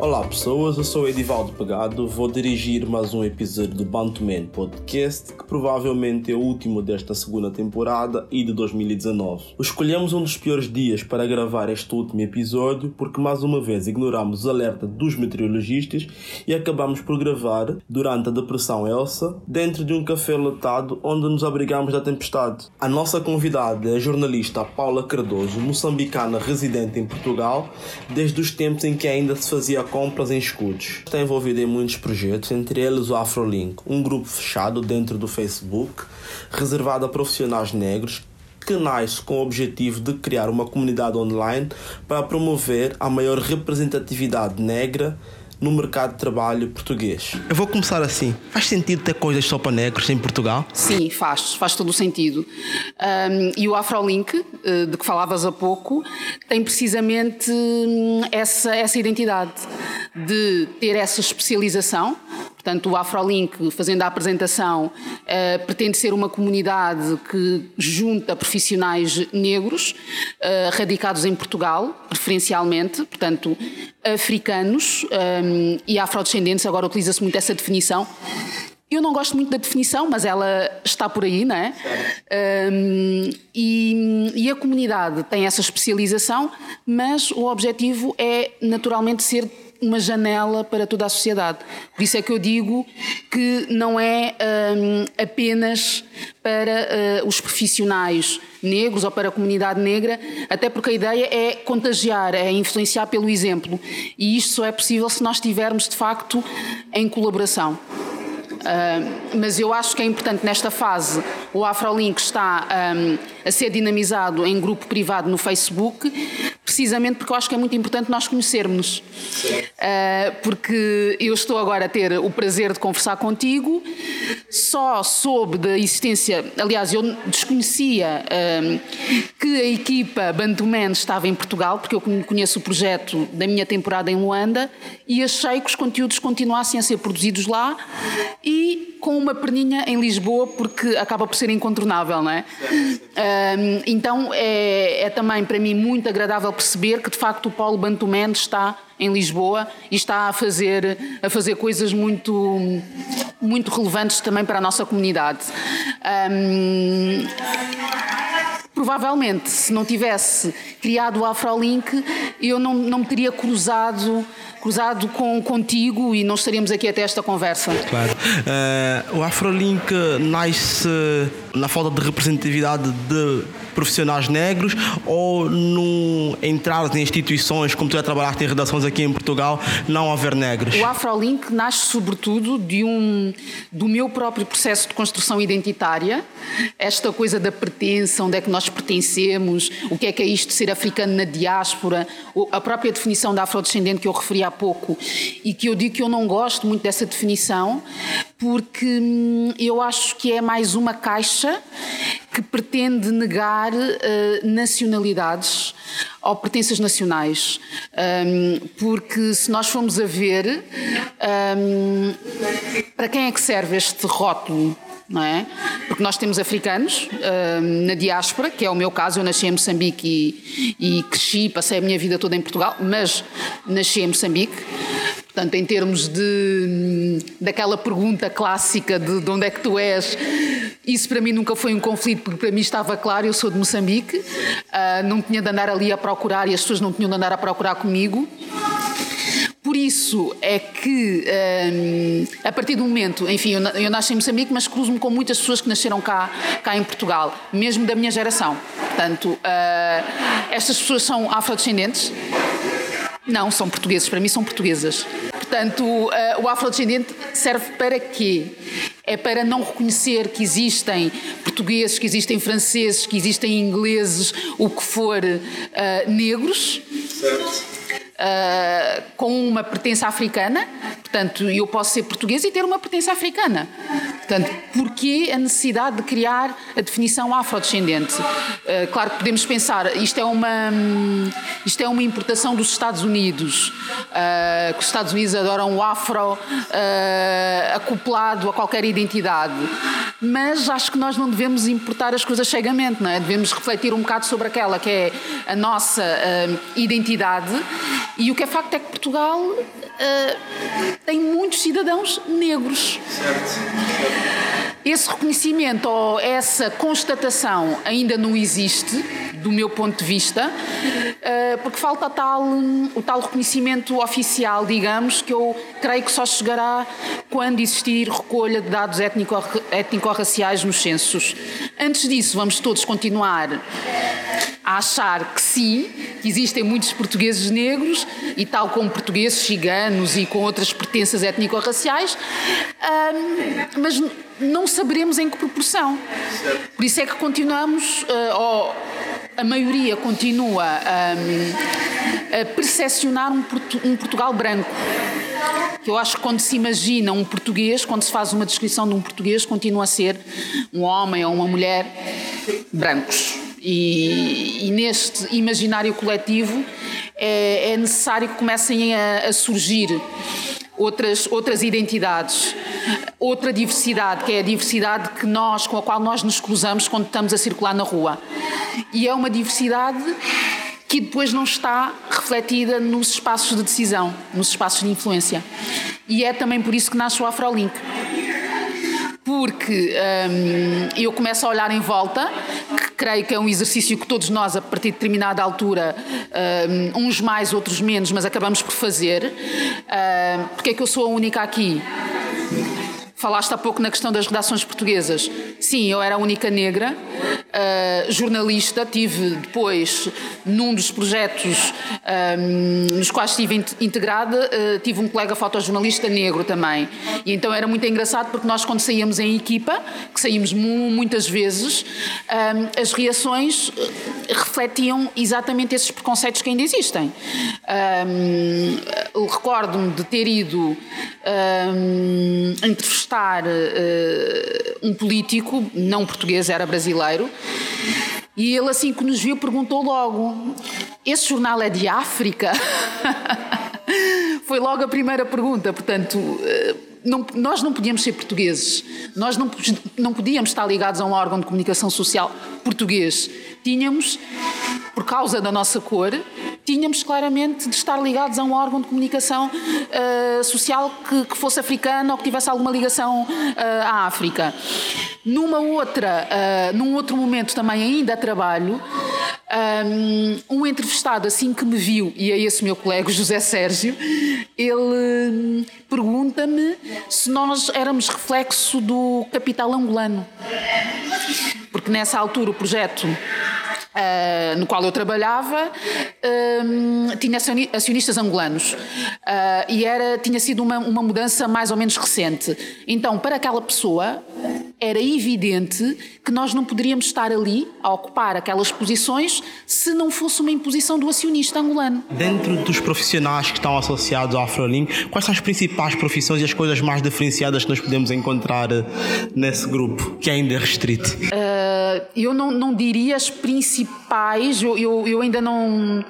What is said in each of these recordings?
Olá pessoas, eu sou Edivaldo Pegado, vou dirigir mais um episódio do Bantuman Podcast, que provavelmente é o último desta segunda temporada e de 2019. Escolhemos um dos piores dias para gravar este último episódio porque mais uma vez ignoramos o alerta dos meteorologistas e acabamos por gravar durante a depressão Elsa dentro de um café lotado onde nos abrigamos da tempestade. A nossa convidada é a jornalista Paula Cardoso, moçambicana residente em Portugal desde os tempos em que ainda se fazia compras em escudos. Está envolvida em muitos projetos, entre eles o AfroLink, um grupo fechado dentro do Facebook, reservado a profissionais negros que nasce com o objetivo de criar uma comunidade online para promover a maior representatividade negra no mercado de trabalho português. Eu vou começar assim. Faz sentido ter coisas só para negros em Portugal? Sim, faz. Faz todo o sentido. Um, e o AfroLink, eh, de que falavas há pouco, tem precisamente hum, essa, essa identidade de ter essa especialização. Portanto, o AfroLink, fazendo a apresentação, uh, pretende ser uma comunidade que junta profissionais negros uh, radicados em Portugal, preferencialmente, portanto, africanos um, e afrodescendentes. Agora utiliza-se muito essa definição. Eu não gosto muito da definição, mas ela está por aí, não é? Um, e, e, a comunidade tem essa especialização, mas o objetivo é naturalmente ser uma janela para toda a sociedade. Por isso é que eu digo que não é um, apenas para uh, os profissionais negros ou para a comunidade negra, até porque a ideia é contagiar, é influenciar pelo exemplo. E isto só é possível se nós estivermos, de facto, em colaboração. Uh, mas eu acho que é importante nesta fase o AfroLink está um, a ser dinamizado em grupo privado no Facebook, precisamente porque eu acho que é muito importante nós conhecermos. Uh, porque eu estou agora a ter o prazer de conversar contigo, só soube da existência, aliás, eu desconhecia um, que a equipa Bantuman estava em Portugal, porque eu conheço o projeto da minha temporada em Luanda e achei que os conteúdos continuassem a ser produzidos lá e com uma perninha em Lisboa, porque acaba por ser incontornável, não é? Um, então é, é, também para mim muito agradável perceber que de facto o Paulo Bantuman está em Lisboa e está a fazer, a fazer coisas muito, muito relevantes também para a nossa comunidade. Um, provavelmente, se não tivesse criado o AfroLink, eu não, não me teria cruzado cruzado com, contigo e não estaríamos aqui até esta conversa. Claro. Uh, o AfroLink nasce na falta de representatividade de profissionais negros ou no entrar em instituições, como tu já trabalhaste em redações aqui em Portugal, não haver negros? O AfroLink nasce sobretudo de um, do meu próprio processo de construção identitária, esta coisa da pertença, onde é que nós pertencemos, o que é que é isto de ser africano na diáspora, a própria definição da afrodescendente que eu referi há pouco e que eu digo que eu não gosto muito dessa definição porque hum, eu acho que é mais uma caixa que pretende negar uh, nacionalidades ou pertenças nacionais. Um, porque se nós formos a ver, um, para quem é que serve este rótulo? Não é? Porque nós temos africanos um, na diáspora, que é o meu caso, eu nasci em Moçambique e, e cresci, passei a minha vida toda em Portugal, mas nasci em Moçambique. Portanto, em termos de daquela pergunta clássica de, de onde é que tu és, isso para mim nunca foi um conflito, porque para mim estava claro, eu sou de Moçambique, uh, não tinha de andar ali a procurar e as pessoas não tinham de andar a procurar comigo. Por isso é que, um, a partir do momento, enfim, eu, eu nasci em Moçambique, mas cruzo-me com muitas pessoas que nasceram cá, cá em Portugal, mesmo da minha geração. Portanto, uh, estas pessoas são afrodescendentes, não, são portugueses, para mim são portuguesas. Portanto, uh, o afrodescendente serve para quê? É para não reconhecer que existem portugueses, que existem franceses, que existem ingleses, o que for, uh, negros. Certo uh, com uma pertença africana, portanto, eu posso ser português e ter uma pertença africana. Portanto, porquê a necessidade de criar a definição afrodescendente? Uh, claro que podemos pensar, isto é uma, isto é uma importação dos Estados Unidos, uh, que os Estados Unidos adoram o afro acoplado a qualquer identidade. mas acho que nós não devemos importar as coisas cegamente, não é? Devemos refletir um bocado sobre aquela que é a nossa uh, identidade e o que é facto é que Portugal uh, tem muitos cidadãos negros. Certo. Esse reconhecimento ou essa constatação ainda não existe, do meu ponto de vista, eh, porque falta tal, o tal reconhecimento oficial, digamos, que eu creio que só chegará quando existir recolha de dados étnico-raciais nos censos. Antes disso, vamos todos continuar a achar que sim, que existem muitos portugueses negros e tal como portugueses ciganos e com outras pertenças étnico-raciais, mas não saberemos em que proporção. Por isso é que continuamos, uh, ou a maioria continua um, a percepcionar um, um Portugal branco. Eu acho que quando se imagina um português, quando se faz uma descrição de um português, continua a ser um homem ou uma mulher brancos. E, e neste imaginário coletivo é, é necessário que comecem a, a surgir outras, outras identidades, outra diversidade, que é a diversidade que nós, com a qual nós nos cruzamos quando estamos a circular na rua. E é uma diversidade que depois não está refletida nos espaços de decisão, nos espaços de influência. E é também por isso que nasce o Afrolink porque hum, eu começo a olhar em volta, que creio que é um exercício que todos nós, a partir de determinada altura, hum, uns mais, outros menos, mas acabamos por fazer. Hum, porque é que eu sou a única aqui? Falaste há pouco na questão das redações portuguesas. Sim, eu era a única negra, uh, jornalista. Tive depois, num dos projetos um, nos quais estive integrada, uh, tive um colega fotojornalista negro também. E então era muito engraçado porque nós, quando saíamos em equipa, que saímos muitas vezes, um, as reações refletiam exatamente esses preconceitos que ainda existem. Um, Recordo-me de ter ido entrevistar uh, um político, não português, era brasileiro, e ele, assim que nos viu, perguntou logo: Esse jornal é de África? Foi logo a primeira pergunta, portanto. Uh, não, nós não podíamos ser portugueses, nós não, não podíamos estar ligados a um órgão de comunicação social português. Tínhamos, por causa da nossa cor, tínhamos claramente de estar ligados a um órgão de comunicação uh, social que, que, fosse africano ou que tivesse alguma ligação uh, à África. Numa outra, uh, num outro momento também ainda a trabalho, um, um entrevistado assim que me viu, e é esse meu colega José Sérgio, ele pergunta-me se nós éramos reflexo do capital angolano. Porque nessa altura o projeto Uh, no qual eu trabalhava, uh, tinha acionistas angolanos uh, e era, tinha sido uma, uma mudança mais ou menos recente. Então, para aquela pessoa, era evidente que nós não poderíamos estar ali a ocupar aquelas posições se não fosse uma imposição do acionista angolano. Dentro dos profissionais que estão associados ao Afrolink, quais são as principais profissões e as coisas mais diferenciadas que nós podemos encontrar nesse grupo, que ainda é restrito? eu não, não diria as principais, eu, eu, eu ainda não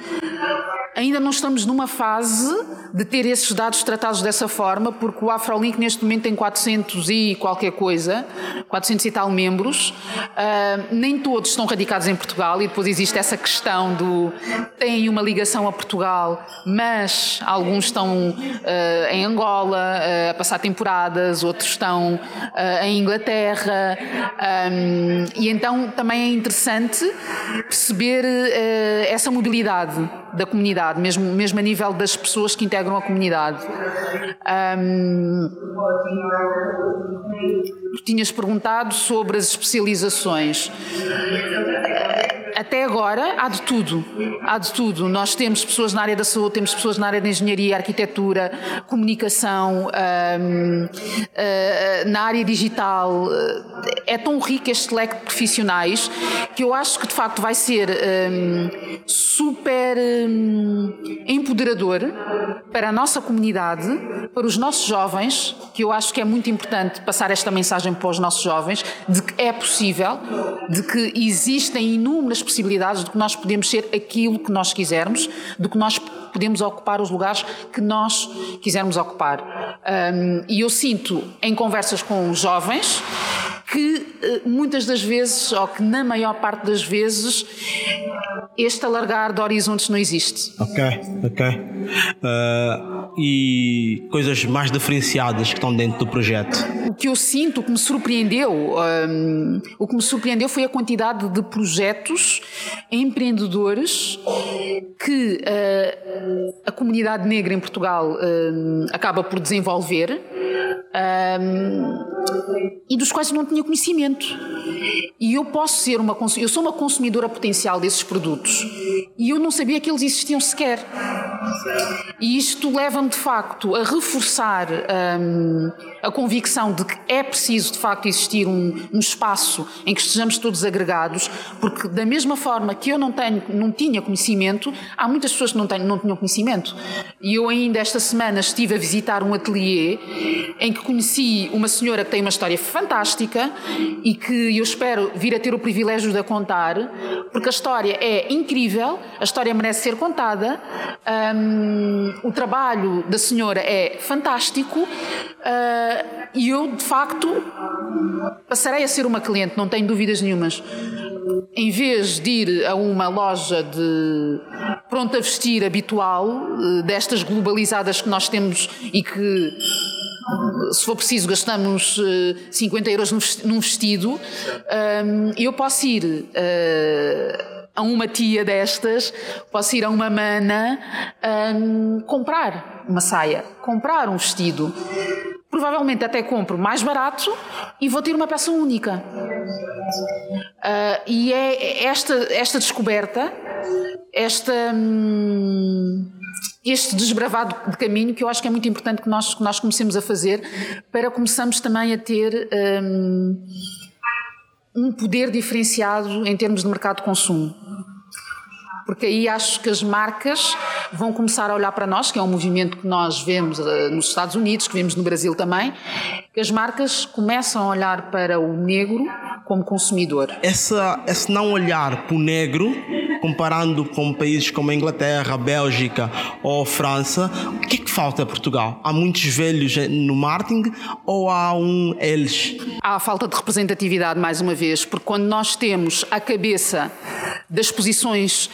ainda não estamos numa fase de ter esses dados tratados dessa forma, porque o Afrolink neste momento tem 400 e qualquer coisa, 400 e tal membros, uh, nem todos estão radicados em Portugal e depois existe essa questão do têm uma ligação a Portugal, mas alguns estão uh, em Angola uh, a passar temporadas, outros estão em Inglaterra, um, e então também é interessante perceber essa mobilidade da comunidade, mesmo, mesmo a nível das pessoas que integram a comunidade. Um, tinhas perguntado sobre as especializações. Até agora há de tudo, há de tudo. Nós temos pessoas na área da saúde, temos pessoas na área da engenharia, arquitetura, comunicação, um, uh, na área digital. É tão rico este leque de profissionais que eu acho que de facto vai ser um, super um, empoderador para a nossa comunidade, para os nossos jovens, que eu acho que é muito importante passar esta mensagem para os nossos jovens, de que é possível, de que existem inúmeras possibilidades de que nós podemos ser aquilo que nós quisermos, de que nós podemos ocupar os lugares que nós quisermos ocupar. Um, e eu sinto em conversas com jovens que eh, muitas das vezes, ou que na maior parte das vezes, este alargar de horizontes não existe. Ok, ok. Uh, e coisas mais diferenciadas que estão dentro do projeto? O que eu sinto, o que me surpreendeu, um, o que me surpreendeu foi a quantidade de projetos empreendedores que uh, a comunidade negra em Portugal uh, acaba por desenvolver um, e dos quais eu não tinha conhecimento. E eu posso ser uma eu sou uma consumidora potencial desses produtos e eu não sabia que eles existiam sequer. E isto leva-me de facto a reforçar um, a convicção de que é preciso de facto existir um, um, espaço em que estejamos todos agregados, porque da mesma forma que eu não tenho, não tinha conhecimento, há muitas pessoas que não, têm, não conhecimento. E eu ainda esta semana estive a visitar um ateliê em que conheci uma senhora que tem uma história fantástica e que eu espero vir a ter o privilégio de a contar, porque a história é incrível, a história merece ser contada, um, o trabalho da senhora é fantástico. Uh, e eu, de facto, passarei a ser uma cliente, não tenho dúvidas nenhumas. Em vez de ir a uma loja de pronto a vestir habitual, eh, destas globalizadas que nós temos e que se for preciso, gastamos 50 eh, euros num vestido, eh, eu posso ir a uma tia destas, posso ir a uma mana comprar uma saia, comprar um vestido provavelmente até compro mais barato e vou ter uma peça única. Uh, e é esta, esta descoberta, esta, hum, este desbravado de caminho que eu acho que é muito importante que nós, que nós comecemos a fazer para começarmos também a ter um, um poder diferenciado em termos de mercado de consumo porque aí acho que as marcas vão começar a olhar para nós, que é um movimento que nós vemos eh, nos Estados Unidos, que vemos no Brasil também, que as marcas começam a olhar para o negro como consumidor. Essa, esse não olhar para o negro comparando com países como a Inglaterra, a Bélgica ou a França, o que é que falta a Portugal? Há muitos velhos no marketing ou há um eles? Há a falta de representatividade, mais uma vez, porque quando nós temos a cabeça das posições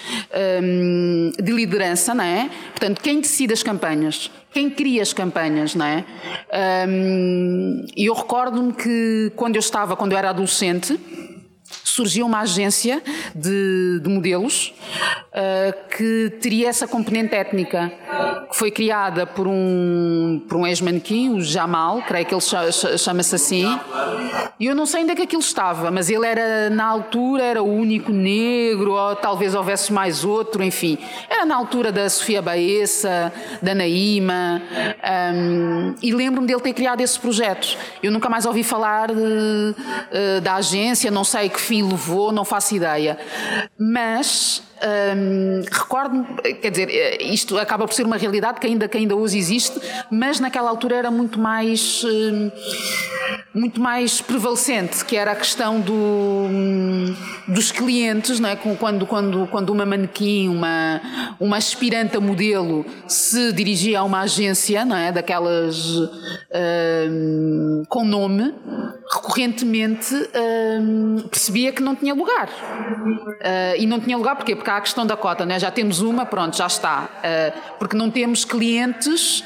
hum, de liderança, não é? Portanto, quem decide as campanhas, quem cria as campanhas, não é? Hum, e eu recordo-me que quando eu estava, quando eu era adolescente, surgiu uma agência de, de modelos uh, que teria essa componente étnica, que foi criada por um, por um ex-manequim, o Jamal, creio que ele chama-se assim, e eu não sei onde é que aquilo estava, mas ele era, na altura, era o único negro, ou talvez houvesse mais outro, enfim. Era na altura da Sofia Baessa, da Naíma, um, e lembro-me dele ter criado esse projeto. Eu nunca mais ouvi falar de, uh, da agência, não sei que fim levou, não faço ideia. Mas Hum, Recordo-me, quer dizer, isto acaba por ser uma realidade que ainda, que ainda hoje existe, mas naquela altura era muito mais, hum, muito mais prevalecente, que era a questão do, hum, dos clientes, não é? quando, quando, quando uma manequim, uma, uma aspirante a modelo se dirigia a uma agência, não é? daquelas com nome, recorrentemente percebia que não tinha lugar. Uh, e não tinha lugar porquê? Porque há a questão da cota, né? já temos uma, pronto, já está. Uh, porque não temos clientes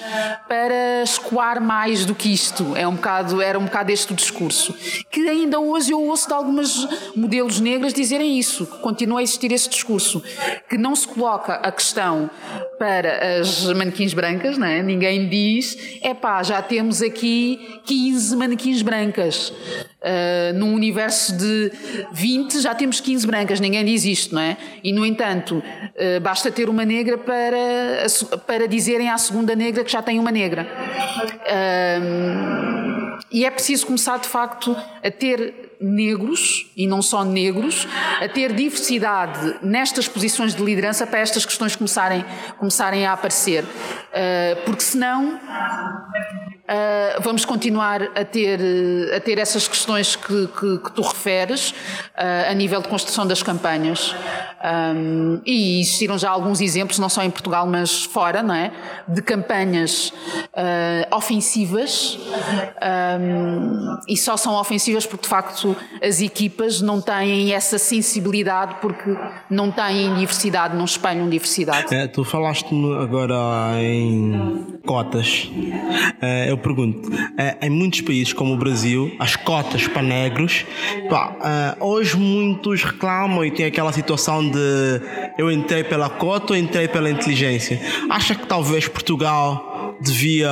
para escoar mais do que isto. É um bocado, era um bocado este o discurso. Que ainda hoje eu ouço de algumas modelos negras dizerem isso, que continua a existir esse discurso. Que não se coloca a questão para as manequins brancas, não é? ninguém diz, é pá, já temos aqui 15 manequins brancas. Uh, num universo de 20 já temos 15 brancas, ninguém diz isto, não é? E no entanto, uh, basta ter uma negra para, para dizerem à segunda negra que já tem uma negra. Uh, e é preciso começar de facto a ter negros, e não só negros, a ter diversidade nestas posições de liderança para estas questões começarem, começarem a aparecer. porque senão vamos continuar a ter, a ter essas questões que, que, que tu referes uh, a nível de construção das campanhas. Um, e existiram já alguns exemplos, não só em Portugal, mas fora, não é? De campanhas uh, ofensivas um, e só são ofensivas porque de facto as equipas não têm essa sensibilidade porque não têm diversidade, não espelham diversidade. É, tu falaste-me agora em cotas. É, eu pergunto, é, em muitos países como o Brasil, as cotas para negros, pá, é, hoje muitos reclamam e tem aquela situação de eu entrei pela cota ou entrei pela inteligência. Acha que talvez Portugal devia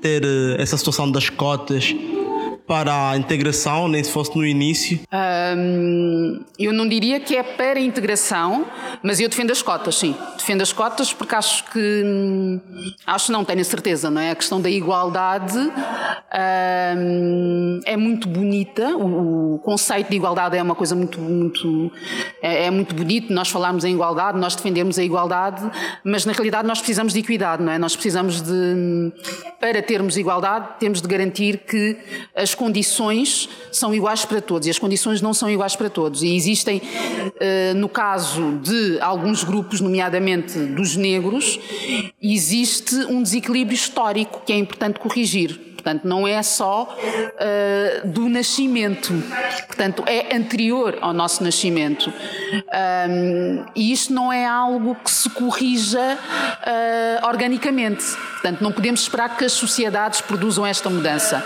ter eh, essa situação das cotas para a integração, nem se fosse no início? Um, eu não diria que é para a integração, mas eu defendo as cotas, sim. Defendo as cotas porque acho que. Hum, acho não, tenho certeza, não é? A questão da igualdade um, é muito bonita. O, o, conceito de igualdade é uma coisa muito. muito é, é muito bonito. Nós falamos em igualdade, nós defendemos a igualdade, mas na realidade nós precisamos de equidade, não é? Nós precisamos de. Hum, para termos igualdade, temos de garantir que as condições são iguais para todos e as condições não são iguais para todos. E existem, uh, no caso de alguns grupos, nomeadamente dos negros, existe um desequilíbrio histórico que é importante corrigir. Portanto, não é só uh, do nascimento, portanto, é anterior ao nosso nascimento. Um, e isto não é algo que se corrija uh, organicamente. Portanto, não podemos esperar que as sociedades produzam esta mudança.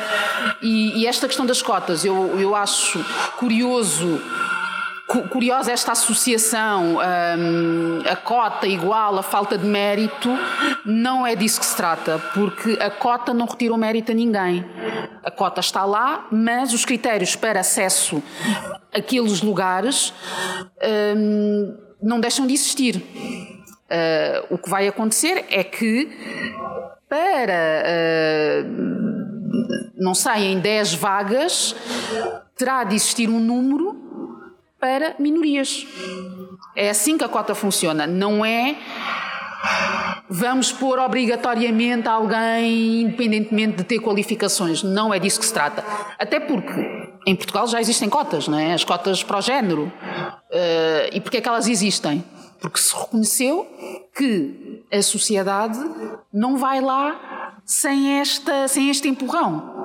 E, e esta questão das cotas, eu, eu acho curioso curiosa esta associação, um, a cota igual a falta de mérito, não é disso que se trata, porque a cota não retira o mérito a ninguém. A cota está lá, mas os critérios para acesso àqueles lugares um, não deixam de existir. Uh, o que vai acontecer é que para. Uh, não saem 10 vagas, terá de existir um número para minorias. É assim que a cota funciona. Não é vamos pôr obrigatoriamente alguém, independentemente de ter qualificações. Não é disso que se trata. Até porque em Portugal já existem cotas, não é? As cotas para o género. Uh, e porquê é que elas existem? Porque se reconheceu que a sociedade não vai lá sem, esta, sem este empurrão.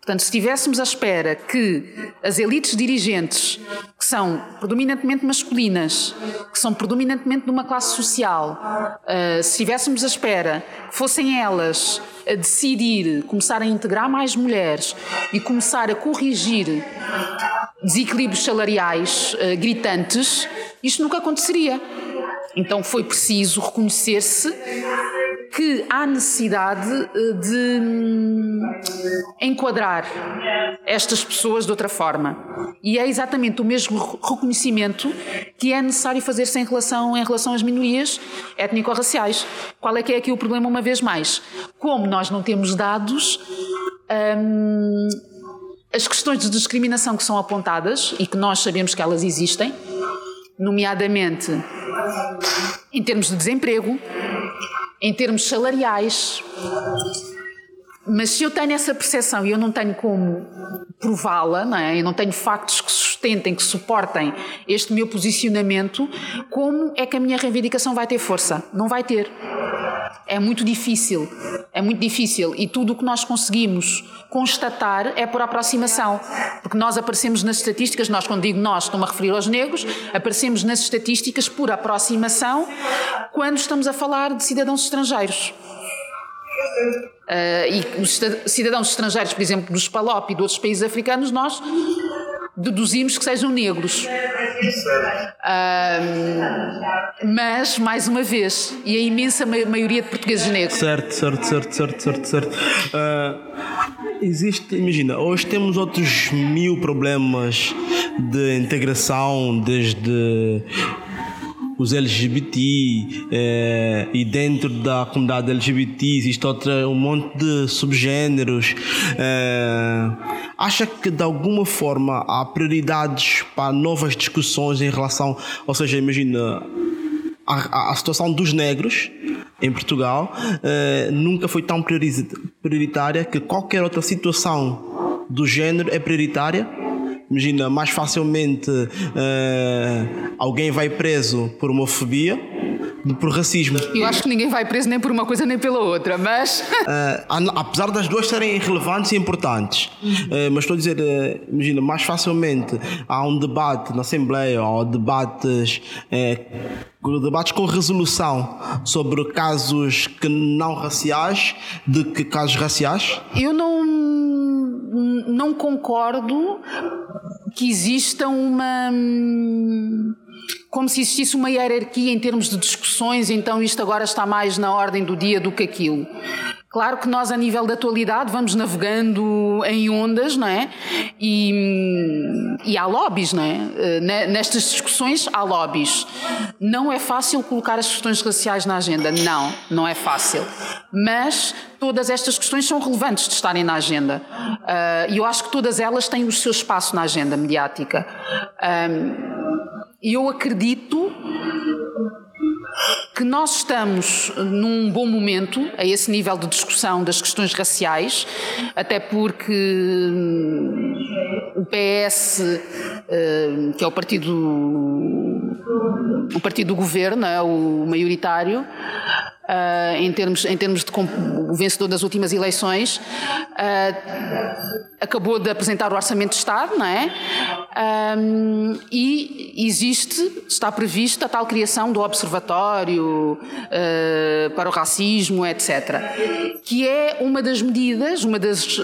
Portanto, se estivéssemos à espera que as elites dirigentes, que são predominantemente masculinas, que são predominantemente de uma classe social, uh, se estivéssemos à espera que fossem elas a decidir, começar a integrar mais mulheres e começar a corrigir desequilíbrios salariais uh, gritantes, isto nunca aconteceria. Então foi preciso reconhecer-se que há necessidade eh, de hum, enquadrar estas pessoas de outra forma. E é exatamente o mesmo reconhecimento que é necessário fazer-se em relação, em relação às minorias étnico-raciais. Qual é que é aqui o problema, uma vez mais? Como nós não temos dados, hum, as questões de discriminação que são apontadas e que nós sabemos que elas existem, nomeadamente em termos de desemprego, em termos salariais. Mas se eu tenho essa percepção e eu não tenho como prová-la, não é? eu não tenho factos que sustentem, que suportem este meu posicionamento, como é que a minha reivindicação vai ter força? Não vai ter. É muito difícil. É muito difícil. E tudo o que nós conseguimos constatar é por aproximação. Porque nós aparecemos nas estatísticas, nós, quando digo nós, estou-me a referir aos negros, aparecemos nas estatísticas por aproximação quando estamos a falar de cidadãos estrangeiros. Uh, e os cidadãos estrangeiros, por exemplo, dos PALOP e de outros países africanos, nós deduzimos que sejam negros. mas, mais uma vez, e a imensa maioria de portugueses negros. Certo, certo, certo, certo, certo, certo. Uh, existe, imagina, hoje temos outros mil problemas de integração, desde os LGBT eh, e dentro da comunidade LGBT existe outra, um monte de subgêneros. Eh, acha que de alguma forma há prioridades para novas discussões em relação, ou seja, imagina a, a situação dos negros em Portugal eh, nunca foi tão prioritária que qualquer outra situação do género é prioritária imagina, mais facilmente uh, alguém vai preso por homofobia por racismo. Eu acho que ninguém vai preso nem por uma coisa nem pela outra, mas. Uh, apesar das duas serem relevantes e importantes, uh, mas estou a dizer, uh, imagina, mais facilmente há um debate na Assembleia ou debates. Debates com resolução sobre casos que não raciais de que casos raciais? Eu não, não concordo que exista uma como se existisse uma hierarquia em termos de discussões, então isto agora está mais na ordem do dia do que aquilo. Claro que nós, a nível da atualidade, vamos navegando em ondas, não é? E, e há lobbies, não é? Eh, nestas discussões há lobbies. Não é fácil colocar as questões raciais na agenda. Não, não é fácil. Mas todas estas questões são relevantes de estarem na agenda. Eh, e eu acho que todas elas têm o seu espaço na agenda mediática. E eu acredito que nós estamos num bom momento a esse nível de discussão das questões raciais, até porque hum, o PS, hum, que é o partido o partido do governo, é o maioritário, uh, em, termos, em termos de o vencedor das últimas eleições, uh, acabou de apresentar o Orçamento de Estado, não é? Um, e existe, está prevista a tal criação do Observatório uh, para o Racismo, etc. Que é uma das medidas, uma das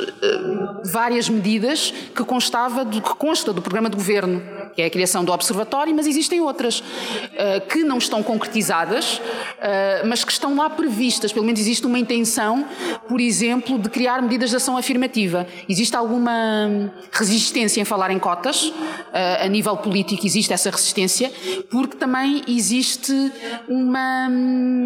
várias medidas que constava, do, que consta do programa de governo que é a criação do Observatório, mas existem outras uh, que não estão concretizadas, uh, mas que estão lá previstas. Pelo menos existe uma intenção, por exemplo, de criar medidas de ação afirmativa. Existe alguma resistência em falar em cotas, uh, a nível político existe essa resistência, porque também existe uma.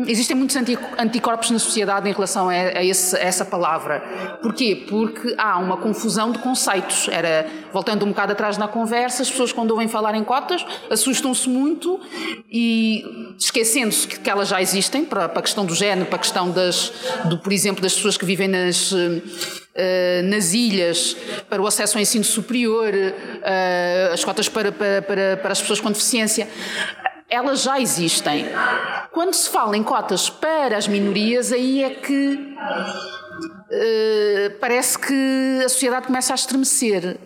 Existem muitos anticorpos na sociedade em relação a, a, esse, a essa palavra. Porquê? Porque há uma confusão de conceitos. Era, voltando um bocado atrás na conversa, as pessoas quando ouvem falar em cotas assustam-se muito e esquecendo-se que, que, elas já existem para, para a questão do género, para a questão das, do, por exemplo, das pessoas que vivem nas Uh, nas ilhas para o acesso ao ensino superior, uh, as cotas para, para, para, para, as pessoas com deficiência, elas já existem. Quando se fala em cotas para as minorias, aí é que uh, parece que a sociedade começa a estremecer.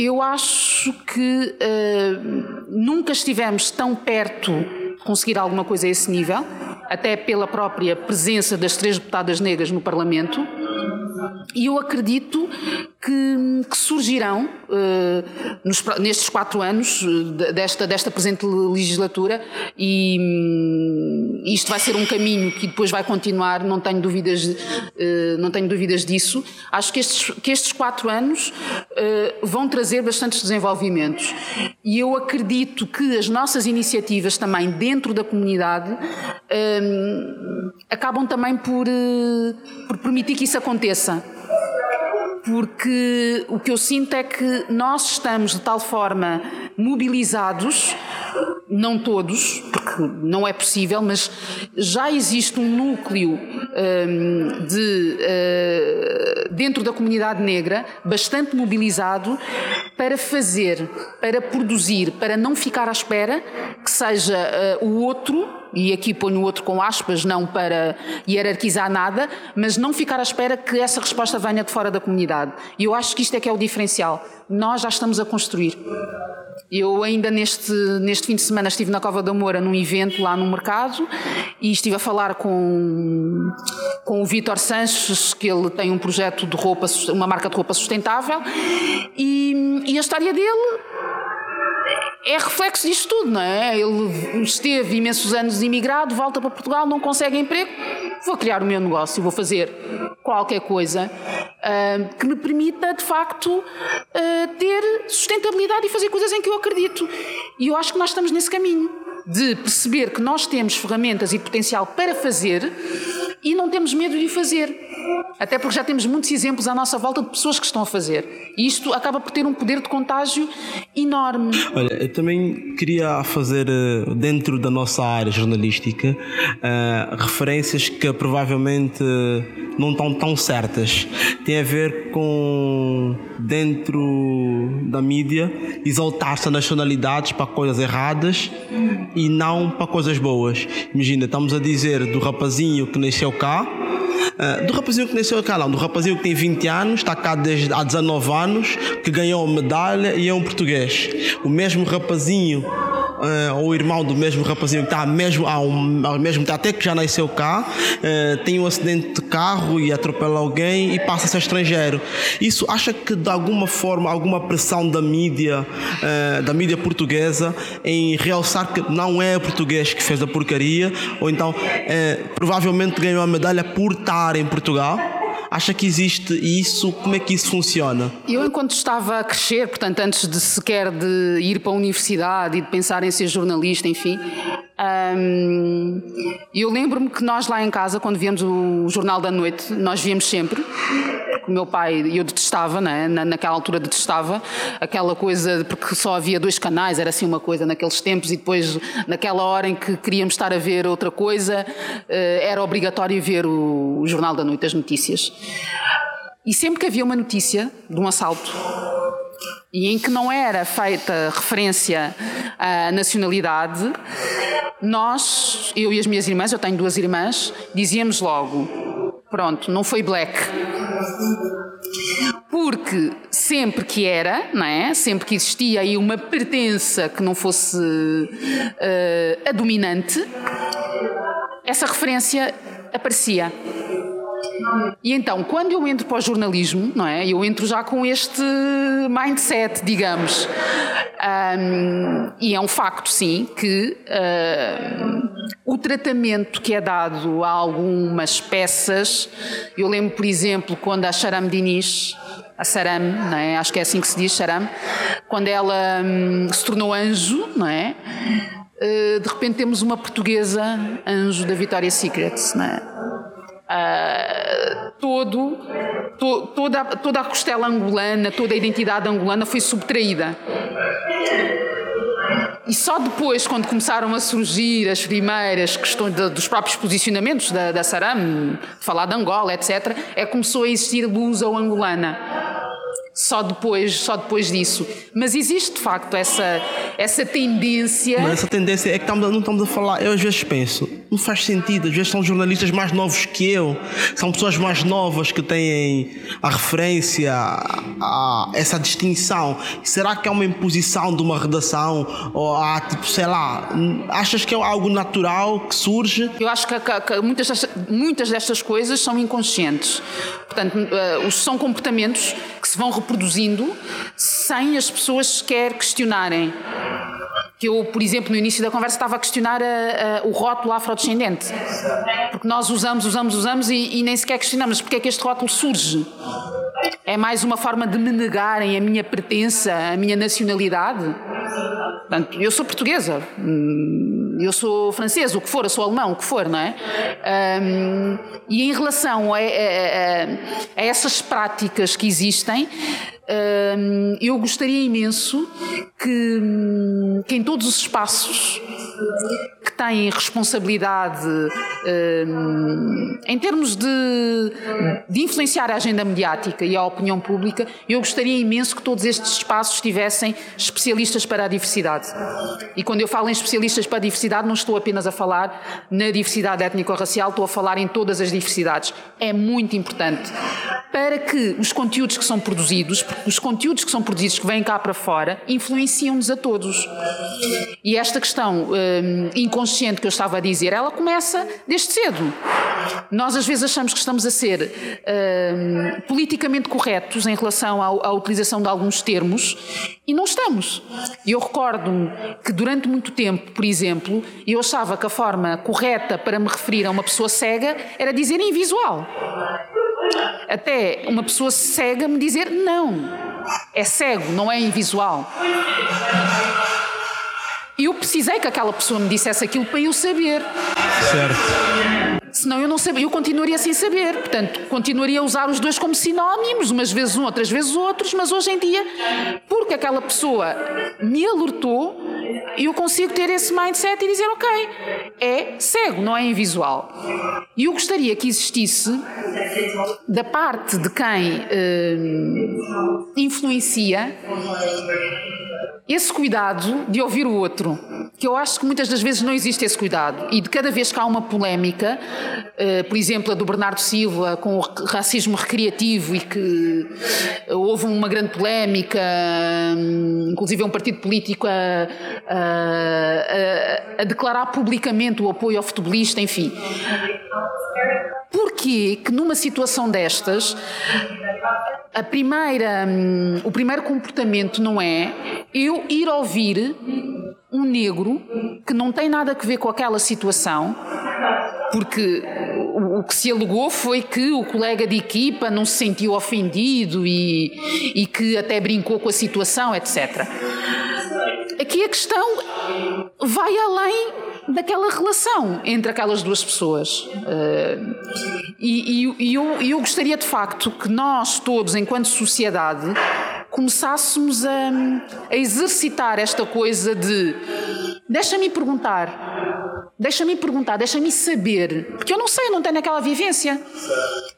Eu acho que uh, nunca estivemos tão perto de conseguir alguma coisa a esse nível, até pela própria presença das três deputadas negras no Parlamento. E eu acredito que, que surgirão uh, nos, nestes quatro anos uh, desta, desta presente legislatura e um, isto vai ser um caminho que depois vai continuar, não tenho dúvidas, uh, não tenho dúvidas disso. Acho que estes, que estes quatro anos vão trazer bastantes desenvolvimentos e eu acredito que as nossas iniciativas também dentro da comunidade acabam também por, por permitir que isso aconteça porque o que eu sinto é que nós estamos de tal forma mobilizados, não todos, porque não é possível, mas já existe um núcleo um, de, uh, dentro da comunidade negra bastante mobilizado para fazer, para produzir, para não ficar à espera que seja uh, o outro e aqui ponho o outro com aspas, não para hierarquizar nada, mas não ficar à espera que essa resposta venha de fora da comunidade. E eu acho que isto é que é o diferencial. Nós já estamos a construir. Eu ainda neste, neste fim de semana estive na Cova da Moura num evento lá no mercado e estive a falar com, com o Vítor Sanches, que ele tem um projeto de roupa, uma marca de roupa sustentável, e, e a história dele é reflexo disto tudo, não é? Ele esteve imensos anos imigrado, volta para Portugal, não consegue emprego, vou criar o meu negócio, vou fazer qualquer coisa uh, que me permita, de facto, uh, ter sustentabilidade e fazer coisas em que eu acredito. E eu acho que nós estamos nesse caminho de perceber que nós temos ferramentas e potencial para fazer e não temos medo de fazer. Até porque já temos muitos exemplos à nossa volta de pessoas que estão a fazer. E isto acaba por ter um poder de contágio enorme. Olha, eu também queria fazer, eh, dentro da nossa área jornalística, uh, referências que provavelmente não estão tão certas. Tem a ver com, dentro da mídia, exaltar-se nacionalidades para coisas erradas e não para coisas boas. Imagina, estamos a dizer do rapazinho que nasceu cá Uh, do rapazinho que nasceu cá, não, do rapazinho que tem 20 anos, está cá desde há 19 anos, que ganhou medalha e é um português. O mesmo rapazinho uh, ou irmão do mesmo rapazinho que está mesmo ao, ao mesmo até que já nasceu cá, uh, tem um acidente de carro e atropela alguém e passa a ser estrangeiro. Isso acha que de alguma forma, alguma pressão da mídia, uh, da mídia portuguesa em realçar que não é o português que fez a porcaria, ou então provavelmente ganhou a medalha por estar em Portugal? Acha que existe isso? Como é que isso funciona? Eu, enquanto estava a crescer, portanto, antes de sequer de ir para a universidade e de pensar em ser jornalista, enfim, hum, eu lembro-me que nós lá em casa, quando víamos o Jornal da Noite, nós víamos sempre meu pai, eu detestava, né? Na, naquela altura detestava, aquela coisa, porque só havia dois canais, era assim uma coisa naqueles tempos, e depois, naquela hora em que queríamos estar a ver outra coisa, eh, era obrigatório ver o, o Jornal da Noite, as notícias. E sempre que havia uma notícia de um assalto, e em que não era feita referência à nacionalidade, nós, eu e as minhas irmãs, eu tenho duas irmãs, dizíamos logo: pronto, não foi black. Porque sempre que era, não é? sempre que existia aí uma pertença que não fosse uh, a dominante, essa referência aparecia. E então, quando eu entro para o jornalismo, não é? Eu entro já com este mindset, digamos. Um, e é um facto, sim, que o tratamento que é dado a algumas peças, eu lembro, por exemplo, quando a Charam Diniz, a Saram, não é? acho que é assim que se diz, Charam, quando ela um, se tornou anjo, não é? Uh, de repente temos uma portuguesa anjo da Victoria's Secret, não é? Uh, todo, to, toda, toda a costela angolana, toda a identidade angolana foi subtraída. E só depois, quando começaram a surgir as primeiras questões de, dos próprios posicionamentos da, da Saram, falar de Angola, etc., é que começou a existir luz ao angolana só depois, só depois disso. Mas existe de facto essa, essa tendência. Mas essa tendência é que estamos, não estamos a falar. Eu às vezes penso, não faz sentido. Às vezes são jornalistas mais novos que eu, são pessoas mais novas que têm a referência a, a essa distinção. Será que é uma imposição de uma redação? Ou há, tipo, sei lá, achas que é algo natural que surge? Eu acho que, que, que muitas, destas, muitas destas coisas são inconscientes. Portanto, uh, são comportamentos que se vão reproduzindo sem as pessoas sequer questionarem. Que eu, por exemplo, no início da conversa estava a questionar a, a, o rótulo afrodescendente. Porque nós usamos, usamos, usamos e, e nem sequer questionamos porque é que este rótulo surge. É mais uma forma de me negarem a minha pertença, a minha nacionalidade. Portanto, eu sou portuguesa, hum, eu sou francesa, o que for, eu sou alemão, o que for, não é? Um, e em relação a, a, a, essas práticas que existem, um, eu gostaria imenso que, que em todos os espaços que têm responsabilidade um, em termos de, de influenciar a agenda mediática e a opinião pública, eu gostaria imenso que todos estes espaços tivessem especialistas para a diversidade. E quando eu falo em especialistas para a diversidade, não estou apenas a falar na diversidade étnico-racial, estou a falar em todas as diversidades. É muito importante para que os conteúdos que são produzidos, os conteúdos que são produzidos que vêm cá para fora, influenciam-nos a todos. E esta questão um, inconsciente que eu estava a dizer, ela começa desde cedo. Nós às vezes achamos que estamos a ser um, politicamente corretos em relação à, à utilização de alguns termos e não estamos. Eu recordo-me que durante muito tempo, por exemplo, eu achava que a forma correta para me referir a uma pessoa cega era dizer invisual. Até uma pessoa cega me dizer não, é cego, não é invisual. Eu precisei que aquela pessoa me dissesse aquilo para eu saber. Certo. Senão eu não sabia, eu continuaria sem saber. Portanto, continuaria a usar os dois como sinónimos, umas vezes um, outras vezes outros, mas hoje em dia, porque aquela pessoa me alertou, eu consigo ter esse mindset e dizer, ok, é cego, não é invisual. E eu gostaria que existisse, da parte de quem eh, influencia, esse cuidado de ouvir o outro, que eu acho que muitas das vezes não existe esse cuidado. E de cada vez que há uma polémica, uh, por exemplo, a do Bernardo Silva com o racismo recreativo e que houve uma grande polémica, um, inclusive um partido político a, a, a, declarar publicamente o apoio ao futebolista, enfim. Porquê que numa situação destas a primeira, hum, o primeiro comportamento não é eu ir ouvir um negro que não tem nada a ver com aquela situação, porque o, que se alegou foi que o colega de equipa não se sentiu ofendido e, e que até brincou com a situação, etc. Aqui a questão vai além daquela relação entre aquelas duas pessoas. Uh, e, e, e eu, eu gostaria de facto que nós todos, enquanto sociedade, começássemos a, a exercitar esta coisa de deixa-me perguntar, deixa-me perguntar, deixa-me saber, porque eu não sei, eu não tenho aquela vivência.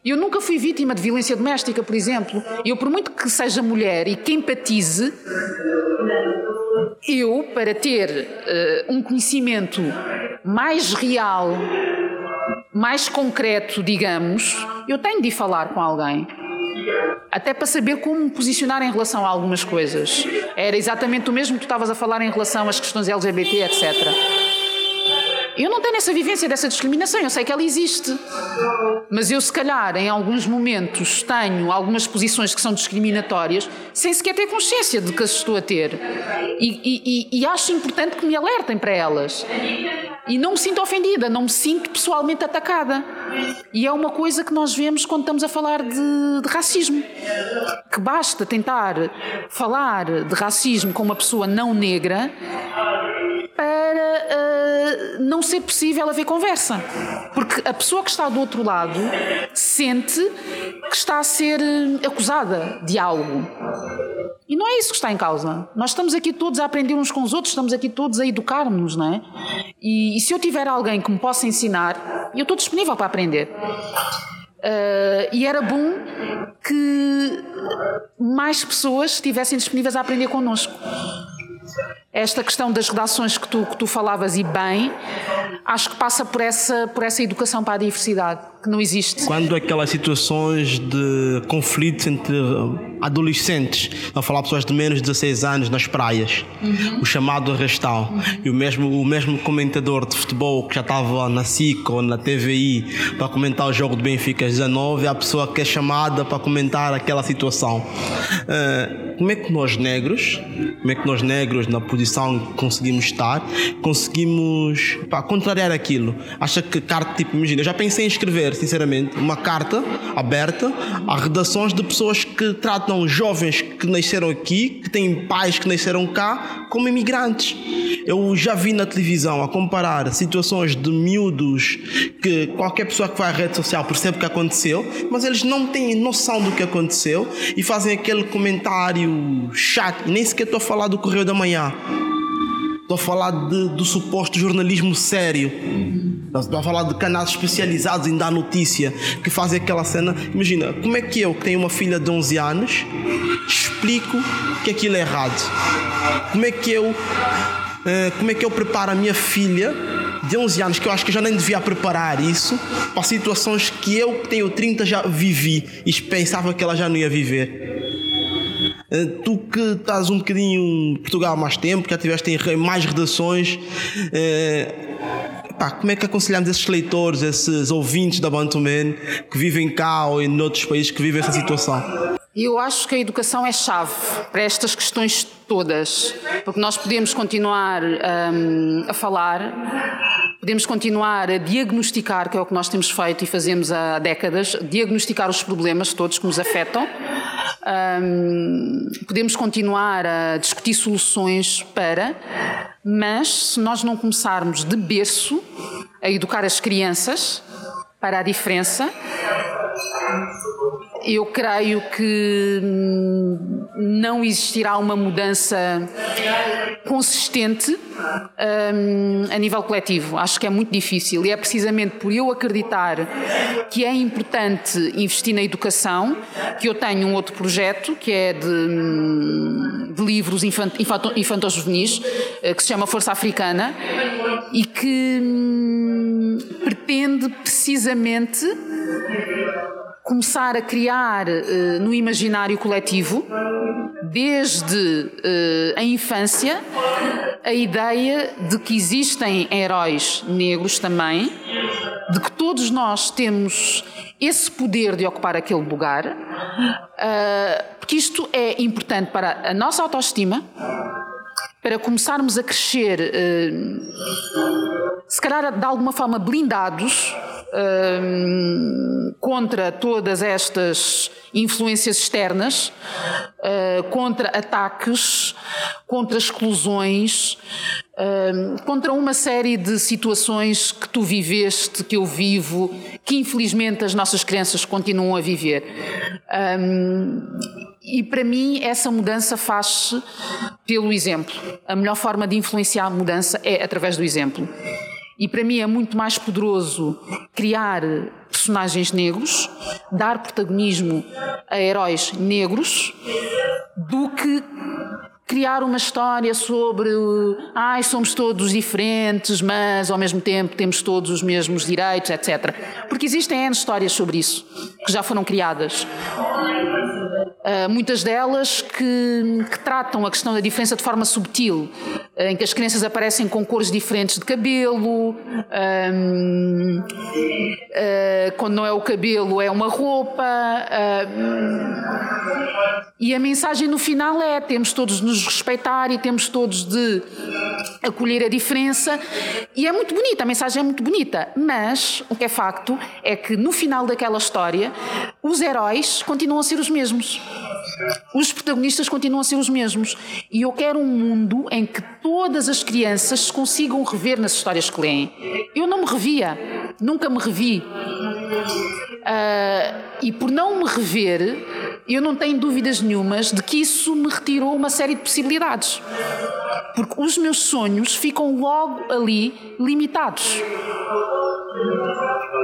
Eu nunca fui vítima de violência doméstica, por exemplo. Eu, por muito que seja mulher e que empatize, eu, para ter uh, um conhecimento mais real, mais concreto, digamos, eu tenho de ir falar com alguém. Até para saber como me posicionar em relação a algumas coisas. Era exatamente o mesmo que tu estavas a falar em relação às questões LGBT, etc. Eu não tenho essa vivência dessa discriminação, eu sei que ela existe. Mas eu, se calhar, em alguns momentos, tenho algumas posições que são discriminatórias sem sequer ter consciência de que as estou a ter. E, e, e acho importante que me alertem para elas. E não me sinto ofendida, não me sinto pessoalmente atacada. E é uma coisa que nós vemos quando estamos a falar de, de racismo. Que basta tentar falar de racismo com uma pessoa não negra para uh, não ser possível haver conversa. Porque a pessoa que está do outro lado sente que está a ser eh, acusada de algo. E não é isso que está em causa. Nós estamos aqui todos a aprender uns com os outros, estamos aqui todos a educar-nos, não é? E, e, se eu tiver alguém que me possa ensinar, eu estou disponível para aprender. Uh, e era bom que mais pessoas estivessem disponíveis a aprender connosco. Esta questão das redações que tu, que tu falavas e bem, acho que passa por essa, por essa educação para a diversidade, que não existe. Quando aquelas situações de conflitos entre adolescentes, a falar pessoas de menos de 16 anos nas praias, uhum. o chamado arrastão, uhum. e o mesmo, o mesmo comentador de futebol que já estava na SIC ou na TVI para comentar o jogo do Benfica 19, é a pessoa que é chamada para comentar aquela situação. Uh, como é que nós negros, como é que nós negros na posição que conseguimos estar, conseguimos pá, contrariar aquilo? Acha que carta, tipo, imagina, eu já pensei em escrever, sinceramente, uma carta aberta a redações de pessoas que tratam jovens que nasceram aqui, que têm pais que nasceram cá, como imigrantes. Eu já vi na televisão a comparar situações de miúdos que qualquer pessoa que vai à rede social percebe o que aconteceu, mas eles não têm noção do que aconteceu e fazem aquele comentário chato, nem sequer estou a falar do Correio da Manhã. Estou a falar de, do suposto jornalismo sério. Estou a falar de canais especializados em dar notícia que fazem aquela cena. Imagina, como é que eu, que tenho uma filha de 11 anos, explico que aquilo é errado? Como é que eu, eh, como é que eu preparo a minha filha de 11 anos, que eu acho que já nem devia preparar isso, para situações que eu, que tenho 30, já vivi e pensava que ela já não ia viver? Eh, tu que estás um bocadinho Portugal há mais tempo, já tiveste em mais redações, eh, pá, como é que aconselhamos esses leitores, esses ouvintes da Bantuman que vivem cá ou em outros países que vivem essa situação? Eu acho que a educação é chave para estas questões todas, porque nós podemos continuar um, a falar, podemos continuar a diagnosticar, que é o que nós temos feito e fazemos há décadas, diagnosticar os problemas todos que nos afetam. Um, podemos continuar a discutir soluções para, mas se nós não começarmos de berço a educar as crianças para a diferença. Eu creio que hum, não existirá uma mudança consistente um, a nível coletivo. Acho que é muito difícil e é precisamente por eu acreditar que é importante investir na educação que eu tenho um outro projeto que é de, hum, de livros infantos juvenis eh, que se chama Força Africana e que hum, pretende precisamente começar a criar uh, no imaginário coletivo, desde uh, a infância, a ideia de que existem heróis negros também, de que todos nós temos esse poder de ocupar aquele lugar, uh, porque isto é importante para a nossa autoestima, para começarmos a crescer, se calhar de alguma forma blindados contra todas estas influências externas, uh, contra ataques, contra exclusões, contra uma série de situações que tu viveste, que eu vivo, que infelizmente as nossas crianças continuam a viver. E para mim essa mudança faz-se pelo exemplo. A melhor forma de influenciar a mudança é através do exemplo. E para mim é muito mais poderoso criar personagens negros, dar protagonismo a heróis negros, do que criar uma história sobre ai, somos todos diferentes, mas ao mesmo tempo temos todos os mesmos direitos, etc. Porque existem N histórias sobre isso, que já foram criadas. Uh, muitas delas que, que, tratam a questão da diferença de forma subtil, uh, em que as crianças aparecem com cores diferentes de cabelo, um, uh, ah, quando não é o cabelo é uma roupa, e a mensagem no final é: temos todos de nos respeitar e temos todos de acolher a diferença, e é muito bonita, a mensagem é muito bonita, mas o que é facto é que no final daquela história os heróis continuam a ser os mesmos. Os protagonistas continuam a ser os mesmos. E eu quero um mundo em que todas as crianças se consigam rever nas histórias que leem. Eu não me revia, nunca me revi. Uh, e por não me rever, eu não tenho dúvidas nenhumas de que isso me retirou uma série de possibilidades. Porque os meus sonhos ficam logo ali limitados.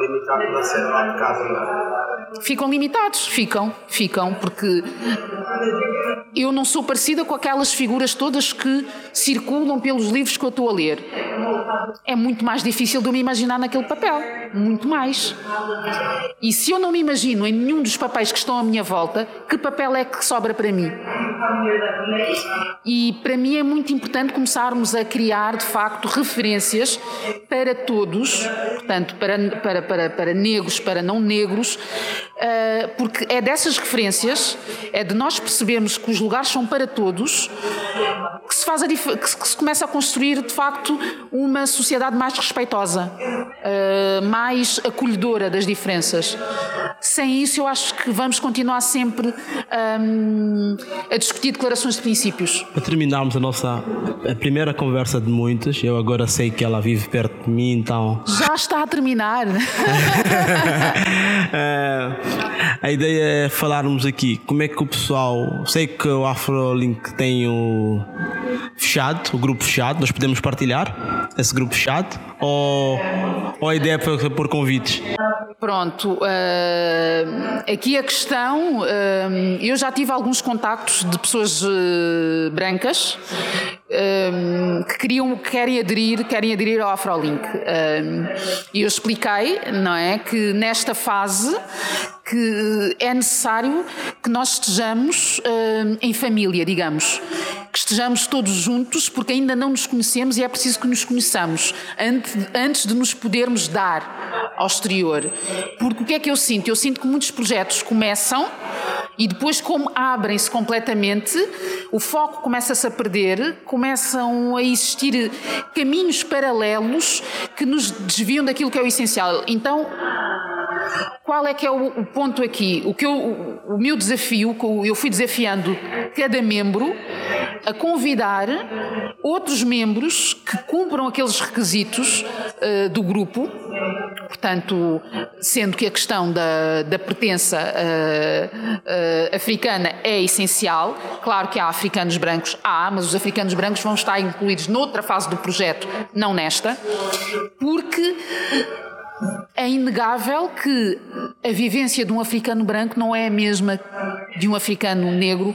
Limitado na cena de casa, é? Ficam limitados, ficam, ficam, porque eu não sou parecida com aquelas figuras todas que circulam pelos livros que eu estou a ler. É muito mais difícil de eu me imaginar naquele papel, muito mais. E se eu não me imagino em nenhum dos papéis que estão à minha volta, que papel é que sobra para mim? E para mim é muito importante começarmos a criar, de facto, referências para todos, portanto, para, para, para, para negros, para não negros, uh, porque é dessas referências, é de nós percebermos que os lugares são para todos, que se, faz a, que se começa a construir, de facto, uma sociedade mais respeitosa, uh, mais acolhedora das diferenças. Sem isso, eu acho que vamos continuar sempre um, a discutir declarações de princípios. Para terminarmos a nossa a primeira conversa de muitas, eu agora sei que ela vive perto de mim, então. Já está a terminar. é, a ideia é falarmos aqui como é que o pessoal. Sei que o Afrolink tem o fechado, o grupo fechado, nós podemos partilhar esse grupo fechado ou, ou a ideia é por, por convites? Pronto, uh, aqui a questão, uh, eu já tive alguns contactos de pessoas uh, brancas que queriam, que querem aderir, querem aderir ao Afrolink. E eu expliquei, não é, que nesta fase que é necessário que nós estejamos em família, digamos que estejamos todos juntos, porque ainda não nos conhecemos e é preciso que nos conheçamos antes, antes de nos podermos dar ao exterior. Porque o que é que eu sinto? Eu sinto que muitos projetos começam e depois, como abrem-se completamente, o foco começa-se a perder, começam a existir caminhos paralelos que nos desviam daquilo que é o essencial. Então, qual é que é o, ponto aqui? O, que eu, o, meu desafio, eu fui desafiando cada membro a convidar outros membros que cumpram aqueles requisitos uh, do grupo, portanto, sendo que a questão da, da pertença uh, uh, africana é essencial. Claro que há africanos brancos, há, mas os africanos brancos vão estar incluídos noutra fase do projeto, não nesta, porque é inegável que a vivência de um africano branco não é a mesma de um africano negro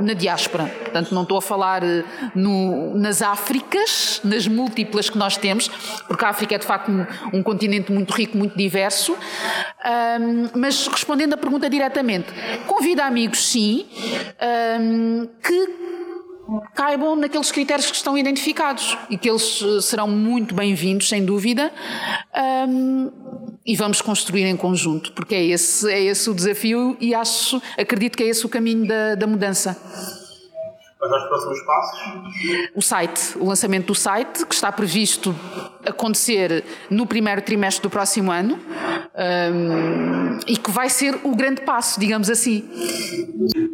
na diáspora. Portanto, não estou a falar eh, no, nas Áfricas, nas múltiplas que nós temos, porque a África é de facto um, um continente muito rico, muito diverso. Um, mas respondendo à pergunta diretamente, convido amigos, sim, um, que caibam naqueles critérios que estão identificados e que eles eh, serão muito bem-vindos, sem dúvida, um, e vamos construir em conjunto, porque é esse, é esse o desafio e acho, acredito que é esse o caminho da, da mudança. Quais os próximos passos? O site, o lançamento do site, que está previsto acontecer no primeiro trimestre do próximo ano um, e que vai ser o grande passo, digamos assim.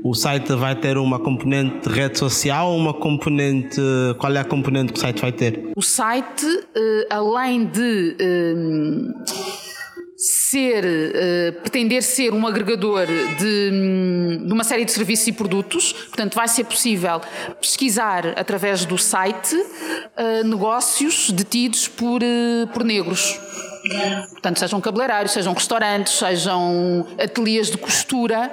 O site vai ter uma componente de rede social ou uma componente. Qual é a componente que o site vai ter? O site, eh, além de um, ser, uh, pretender ser um agregador de, de, uma série de serviços e produtos, portanto vai ser possível pesquisar através do site uh, negócios detidos por, uh, por negros. Portanto, sejam cabeleireiros, sejam restaurantes, sejam ateliês de costura,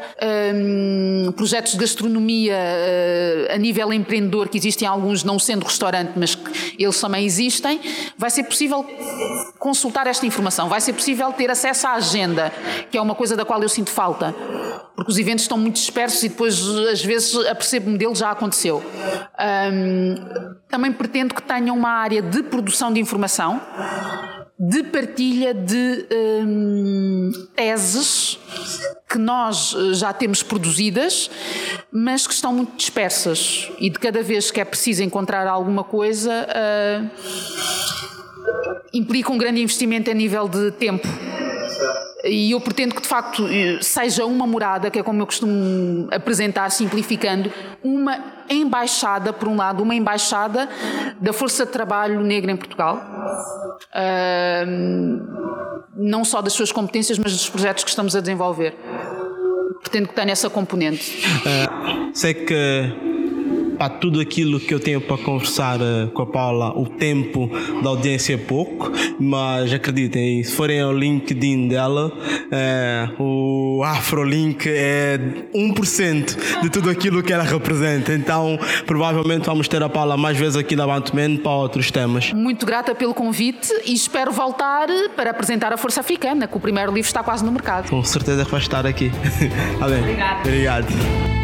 um, projetos de gastronomia uh, a nível empreendedor, que existem alguns não sendo restaurante, mas que eles também existem, vai ser possível consultar esta informação, vai ser possível ter acesso à agenda, que é uma coisa da qual eu sinto falta, porque os eventos estão muito dispersos e depois, às vezes, apercebo-me dele já aconteceu. Um, também pretendo que tenham uma área de produção de informação de partilha de hum, teses que nós eh, já temos produzidas, mas que estão muito dispersas. E de cada vez que é preciso encontrar alguma coisa, uh, implica um grande investimento a nível de tempo. E eu pretendo que de facto seja uma morada, que é como eu costumo apresentar, simplificando, uma embaixada, por um lado, uma embaixada da força de trabalho negra em Portugal. Uh, não só das suas competências, mas dos projetos que estamos a desenvolver. Pretendo que tenha essa componente. Uh, sei que para tudo aquilo que eu tenho para conversar uh, com a Paula, o tempo da audiência é pouco, mas acreditem, se forem ao LinkedIn dela, uh, o Afrolink é 1% de tudo aquilo que ela representa. Então, provavelmente vamos ter a Paula mais vezes aqui na Bantuman para outros temas. Muito grata pelo convite e espero voltar para apresentar a Força Africana, que o primeiro livro está quase no mercado. Com certeza que vai estar aqui. Obrigada. Obrigado.